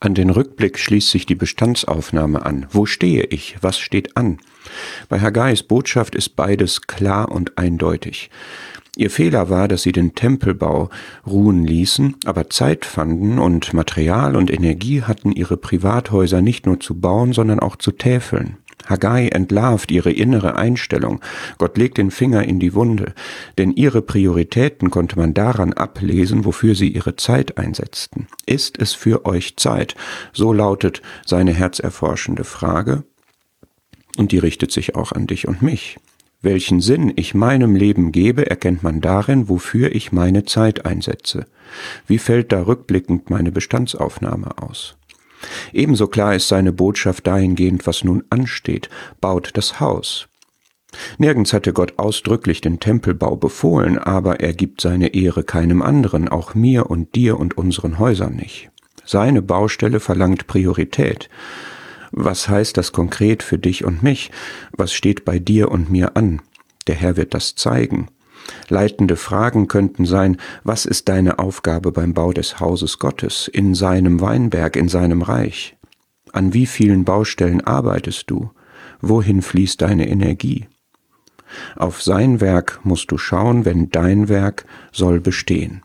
An den Rückblick schließt sich die Bestandsaufnahme an. Wo stehe ich? Was steht an? Bei Haggais Botschaft ist beides klar und eindeutig. Ihr Fehler war, dass sie den Tempelbau ruhen ließen, aber Zeit fanden und Material und Energie hatten, ihre Privathäuser nicht nur zu bauen, sondern auch zu täfeln. Haggai entlarvt ihre innere Einstellung. Gott legt den Finger in die Wunde, denn ihre Prioritäten konnte man daran ablesen, wofür sie ihre Zeit einsetzten. Ist es für euch Zeit? So lautet seine herzerforschende Frage, und die richtet sich auch an dich und mich. Welchen Sinn ich meinem Leben gebe, erkennt man darin, wofür ich meine Zeit einsetze. Wie fällt da rückblickend meine Bestandsaufnahme aus? Ebenso klar ist seine Botschaft dahingehend, was nun ansteht, baut das Haus. Nirgends hatte Gott ausdrücklich den Tempelbau befohlen, aber er gibt seine Ehre keinem anderen, auch mir und dir und unseren Häusern nicht. Seine Baustelle verlangt Priorität. Was heißt das konkret für dich und mich? Was steht bei dir und mir an? Der Herr wird das zeigen. Leitende Fragen könnten sein, was ist deine Aufgabe beim Bau des Hauses Gottes, in seinem Weinberg, in seinem Reich? An wie vielen Baustellen arbeitest du? Wohin fließt deine Energie? Auf sein Werk musst du schauen, wenn dein Werk soll bestehen.